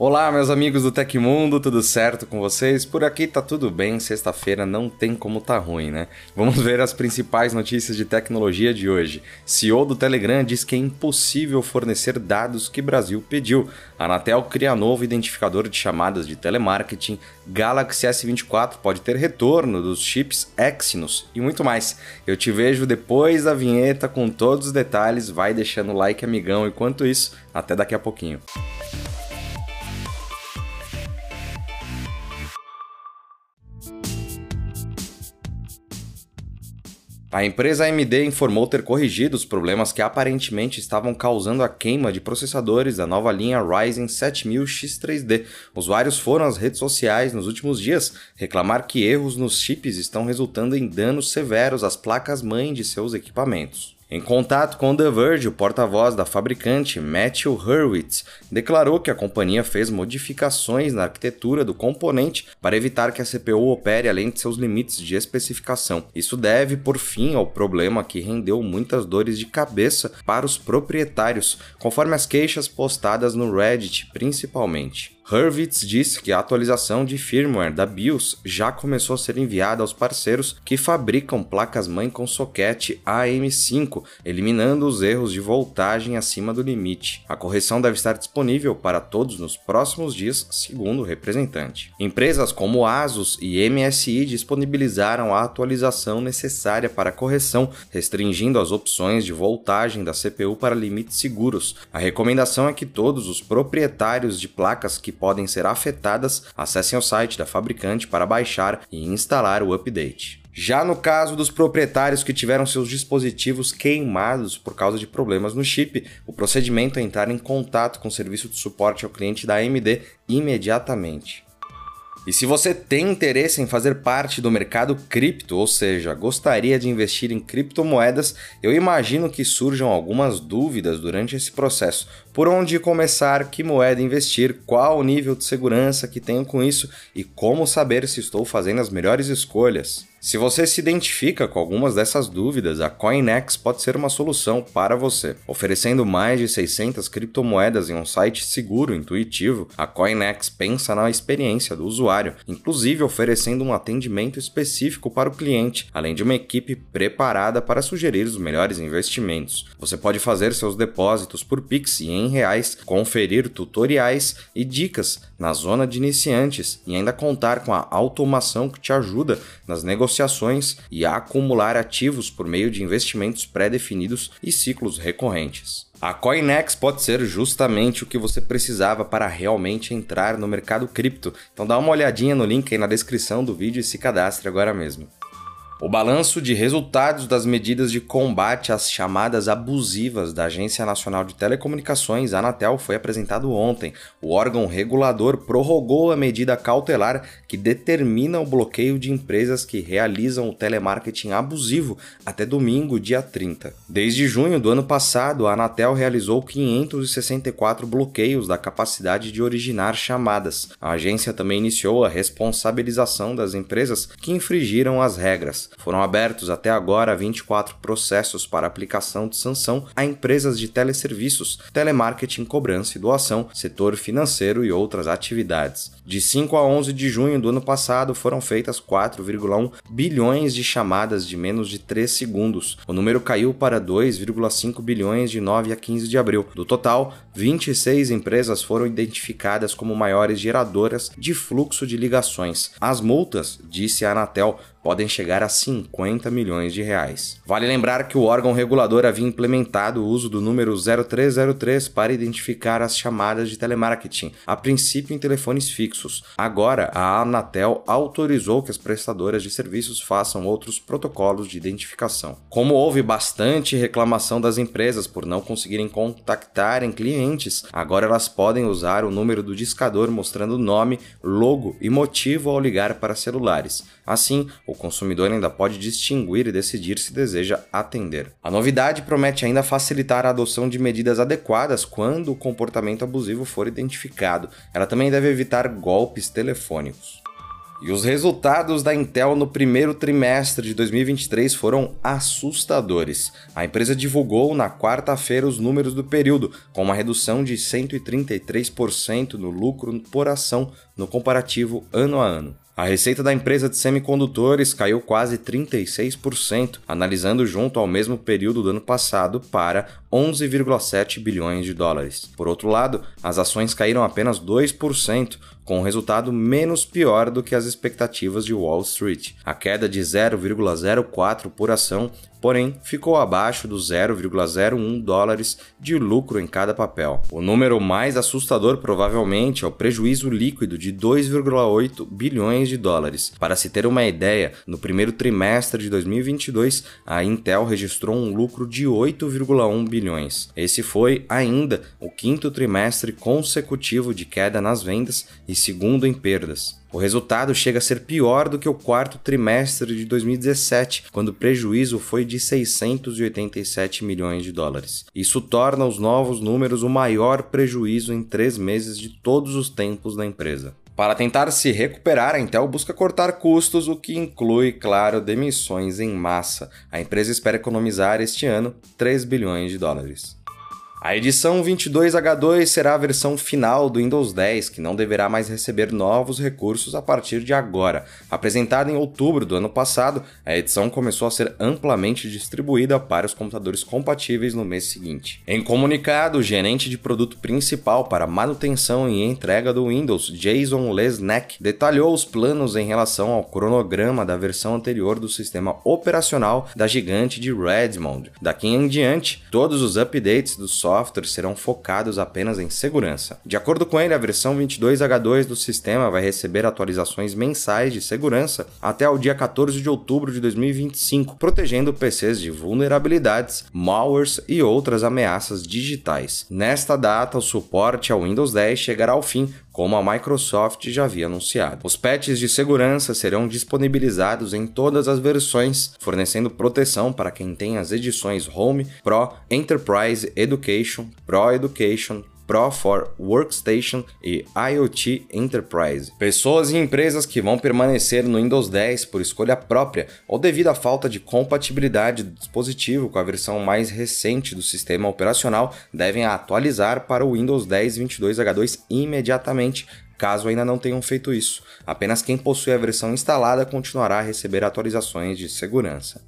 Olá, meus amigos do Tecmundo, tudo certo com vocês? Por aqui tá tudo bem, sexta-feira não tem como tá ruim, né? Vamos ver as principais notícias de tecnologia de hoje. CEO do Telegram diz que é impossível fornecer dados que Brasil pediu. Anatel cria novo identificador de chamadas de telemarketing. Galaxy S24 pode ter retorno dos chips Exynos e muito mais. Eu te vejo depois da vinheta com todos os detalhes. Vai deixando o like, amigão. Enquanto isso, até daqui a pouquinho. A empresa AMD informou ter corrigido os problemas que aparentemente estavam causando a queima de processadores da nova linha Ryzen 7000X3D. Usuários foram às redes sociais nos últimos dias reclamar que erros nos chips estão resultando em danos severos às placas-mãe de seus equipamentos. Em contato com The Verge, o porta-voz da fabricante, Matthew Hurwitz, declarou que a companhia fez modificações na arquitetura do componente para evitar que a CPU opere além de seus limites de especificação. Isso deve, por fim, ao problema que rendeu muitas dores de cabeça para os proprietários, conforme as queixas postadas no Reddit, principalmente. Hurwitz disse que a atualização de firmware da BIOS já começou a ser enviada aos parceiros que fabricam placas-mãe com soquete AM5, eliminando os erros de voltagem acima do limite. A correção deve estar disponível para todos nos próximos dias, segundo o representante. Empresas como Asus e MSI disponibilizaram a atualização necessária para a correção, restringindo as opções de voltagem da CPU para limites seguros. A recomendação é que todos os proprietários de placas que podem ser afetadas, acessem o site da fabricante para baixar e instalar o update. Já no caso dos proprietários que tiveram seus dispositivos queimados por causa de problemas no chip, o procedimento é entrar em contato com o serviço de suporte ao cliente da AMD imediatamente. E se você tem interesse em fazer parte do mercado cripto, ou seja, gostaria de investir em criptomoedas, eu imagino que surjam algumas dúvidas durante esse processo. Por onde começar, que moeda investir, qual o nível de segurança que tenho com isso e como saber se estou fazendo as melhores escolhas. Se você se identifica com algumas dessas dúvidas, a CoinEx pode ser uma solução para você. Oferecendo mais de 600 criptomoedas em um site seguro e intuitivo, a CoinEx pensa na experiência do usuário, inclusive oferecendo um atendimento específico para o cliente, além de uma equipe preparada para sugerir os melhores investimentos. Você pode fazer seus depósitos por Pix e reais, conferir tutoriais e dicas na zona de iniciantes e ainda contar com a automação que te ajuda nas negociações e a acumular ativos por meio de investimentos pré-definidos e ciclos recorrentes. A Coinex pode ser justamente o que você precisava para realmente entrar no mercado cripto, então dá uma olhadinha no link aí na descrição do vídeo e se cadastre agora mesmo. O balanço de resultados das medidas de combate às chamadas abusivas da Agência Nacional de Telecomunicações, Anatel, foi apresentado ontem. O órgão regulador prorrogou a medida cautelar que determina o bloqueio de empresas que realizam o telemarketing abusivo até domingo, dia 30. Desde junho do ano passado, a Anatel realizou 564 bloqueios da capacidade de originar chamadas. A agência também iniciou a responsabilização das empresas que infringiram as regras. Foram abertos até agora 24 processos para aplicação de sanção a empresas de teleserviços, telemarketing, cobrança e doação, setor financeiro e outras atividades. De 5 a 11 de junho do ano passado foram feitas 4,1 bilhões de chamadas de menos de 3 segundos. O número caiu para 2,5 bilhões de 9 a 15 de abril. Do total, 26 empresas foram identificadas como maiores geradoras de fluxo de ligações. As multas, disse a Anatel, podem chegar a 50 milhões de reais. Vale lembrar que o órgão regulador havia implementado o uso do número 0303 para identificar as chamadas de telemarketing, a princípio em telefones fixos. Agora, a Anatel autorizou que as prestadoras de serviços façam outros protocolos de identificação. Como houve bastante reclamação das empresas por não conseguirem contactarem clientes, agora elas podem usar o número do discador mostrando nome, logo e motivo ao ligar para celulares. Assim, o consumidor ainda pode distinguir e decidir se deseja atender. A novidade promete ainda facilitar a adoção de medidas adequadas quando o comportamento abusivo for identificado. Ela também deve evitar golpes telefônicos. E os resultados da Intel no primeiro trimestre de 2023 foram assustadores. A empresa divulgou na quarta-feira os números do período, com uma redução de 133% no lucro por ação no comparativo ano a ano. A receita da empresa de semicondutores caiu quase 36%, analisando junto ao mesmo período do ano passado para 11,7 bilhões de dólares. Por outro lado, as ações caíram apenas 2%, com um resultado menos pior do que as expectativas de Wall Street. A queda de 0,04 por ação, porém, ficou abaixo dos 0,01 dólares de lucro em cada papel. O número mais assustador provavelmente é o prejuízo líquido de 2,8 bilhões de dólares. Para se ter uma ideia, no primeiro trimestre de 2022, a Intel registrou um lucro de 8,1 bilhões. Esse foi ainda o quinto trimestre consecutivo de queda nas vendas e segundo em perdas. O resultado chega a ser pior do que o quarto trimestre de 2017, quando o prejuízo foi de 687 milhões de dólares. Isso torna os novos números o maior prejuízo em três meses de todos os tempos da empresa. Para tentar se recuperar, a Intel busca cortar custos, o que inclui, claro, demissões em massa. A empresa espera economizar este ano 3 bilhões de dólares. A edição 22H2 será a versão final do Windows 10, que não deverá mais receber novos recursos a partir de agora. Apresentada em outubro do ano passado, a edição começou a ser amplamente distribuída para os computadores compatíveis no mês seguinte. Em comunicado, o gerente de produto principal para manutenção e entrega do Windows, Jason Lesnack, detalhou os planos em relação ao cronograma da versão anterior do sistema operacional da gigante de Redmond. Daqui em diante, todos os updates do software softwares serão focados apenas em segurança. De acordo com ele, a versão 22H2 do sistema vai receber atualizações mensais de segurança até o dia 14 de outubro de 2025, protegendo PCs de vulnerabilidades, malwares e outras ameaças digitais. Nesta data, o suporte ao Windows 10 chegará ao fim, como a Microsoft já havia anunciado. Os patches de segurança serão disponibilizados em todas as versões, fornecendo proteção para quem tem as edições Home, Pro, Enterprise Education, Pro Education, Pro for Workstation e IoT Enterprise. Pessoas e empresas que vão permanecer no Windows 10 por escolha própria ou devido à falta de compatibilidade do dispositivo com a versão mais recente do sistema operacional devem atualizar para o Windows 10 22H2 imediatamente caso ainda não tenham feito isso. Apenas quem possui a versão instalada continuará a receber atualizações de segurança.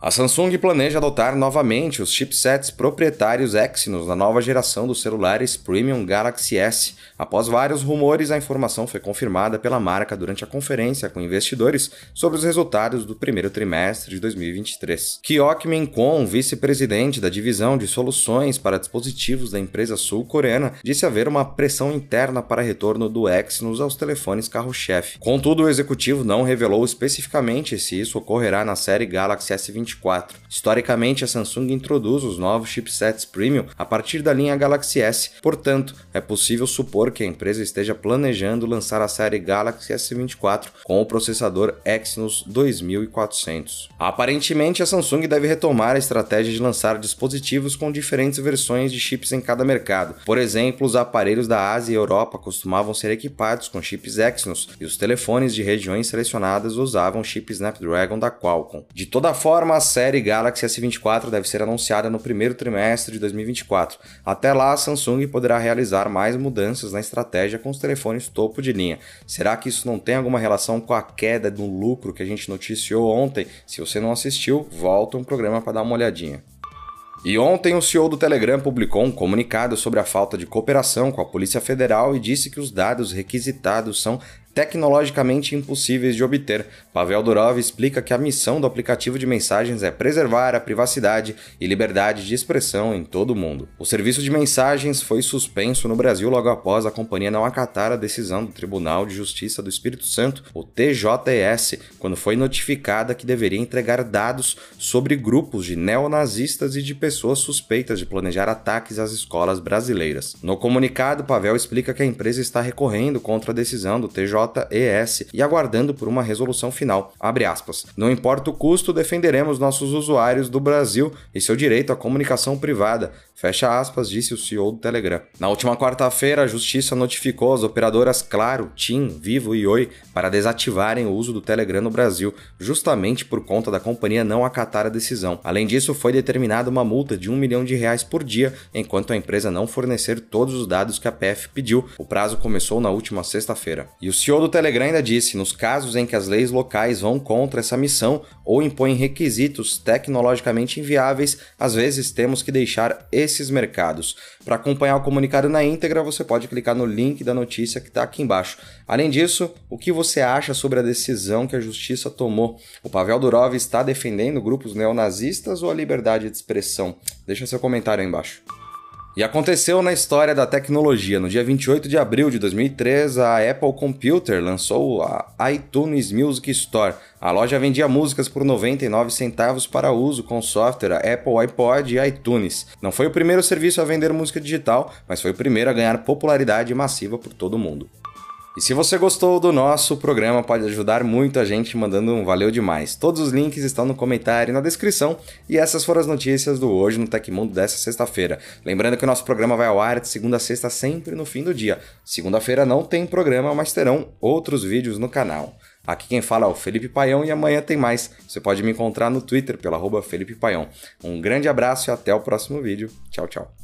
A Samsung planeja adotar novamente os chipsets proprietários Exynos na nova geração dos celulares Premium Galaxy S. Após vários rumores, a informação foi confirmada pela marca durante a conferência com investidores sobre os resultados do primeiro trimestre de 2023. Kyok Min-kwon, vice-presidente da divisão de soluções para dispositivos da empresa sul-coreana, disse haver uma pressão interna para retorno do Exynos aos telefones carro-chefe. Contudo, o executivo não revelou especificamente se isso ocorrerá na série Galaxy S20 2024. Historicamente, a Samsung introduz os novos chipsets premium a partir da linha Galaxy S, portanto, é possível supor que a empresa esteja planejando lançar a série Galaxy S24 com o processador Exynos 2400. Aparentemente, a Samsung deve retomar a estratégia de lançar dispositivos com diferentes versões de chips em cada mercado. Por exemplo, os aparelhos da Ásia e Europa costumavam ser equipados com chips Exynos e os telefones de regiões selecionadas usavam chip Snapdragon da Qualcomm. De toda forma, série Galaxy S24 deve ser anunciada no primeiro trimestre de 2024. Até lá, a Samsung poderá realizar mais mudanças na estratégia com os telefones topo de linha. Será que isso não tem alguma relação com a queda do lucro que a gente noticiou ontem? Se você não assistiu, volta um programa para dar uma olhadinha. E ontem o CEO do Telegram publicou um comunicado sobre a falta de cooperação com a Polícia Federal e disse que os dados requisitados são tecnologicamente impossíveis de obter. Pavel Durov explica que a missão do aplicativo de mensagens é preservar a privacidade e liberdade de expressão em todo o mundo. O serviço de mensagens foi suspenso no Brasil logo após a companhia não acatar a decisão do Tribunal de Justiça do Espírito Santo, o TJS, quando foi notificada que deveria entregar dados sobre grupos de neonazistas e de pessoas suspeitas de planejar ataques às escolas brasileiras. No comunicado, Pavel explica que a empresa está recorrendo contra a decisão do TJS JES e aguardando por uma resolução final. Não importa o custo, defenderemos nossos usuários do Brasil e seu direito à comunicação privada. Fecha aspas, disse o CEO do Telegram. Na última quarta-feira, a justiça notificou as operadoras Claro, TIM, Vivo e Oi para desativarem o uso do Telegram no Brasil, justamente por conta da companhia não acatar a decisão. Além disso, foi determinada uma multa de um milhão de reais por dia, enquanto a empresa não fornecer todos os dados que a PF pediu. O prazo começou na última sexta-feira. E o CEO do Telegram ainda disse: nos casos em que as leis locais vão contra essa missão ou impõem requisitos tecnologicamente inviáveis, às vezes temos que deixar esses mercados. Para acompanhar o comunicado na íntegra, você pode clicar no link da notícia que está aqui embaixo. Além disso, o que você acha sobre a decisão que a justiça tomou? O Pavel Durov está defendendo grupos neonazistas ou a liberdade de expressão? Deixa seu comentário aí embaixo. E aconteceu na história da tecnologia. No dia 28 de abril de 2003, a Apple Computer lançou a iTunes Music Store. A loja vendia músicas por 99 centavos para uso com software Apple iPod e iTunes. Não foi o primeiro serviço a vender música digital, mas foi o primeiro a ganhar popularidade massiva por todo o mundo. E se você gostou do nosso programa, pode ajudar muito a gente mandando um valeu demais. Todos os links estão no comentário e na descrição. E essas foram as notícias do Hoje no Tecmundo dessa sexta-feira. Lembrando que o nosso programa vai ao ar de segunda a sexta, sempre no fim do dia. Segunda-feira não tem programa, mas terão outros vídeos no canal. Aqui quem fala é o Felipe Paião e amanhã tem mais. Você pode me encontrar no Twitter pela arroba Felipe Paião. Um grande abraço e até o próximo vídeo. Tchau, tchau.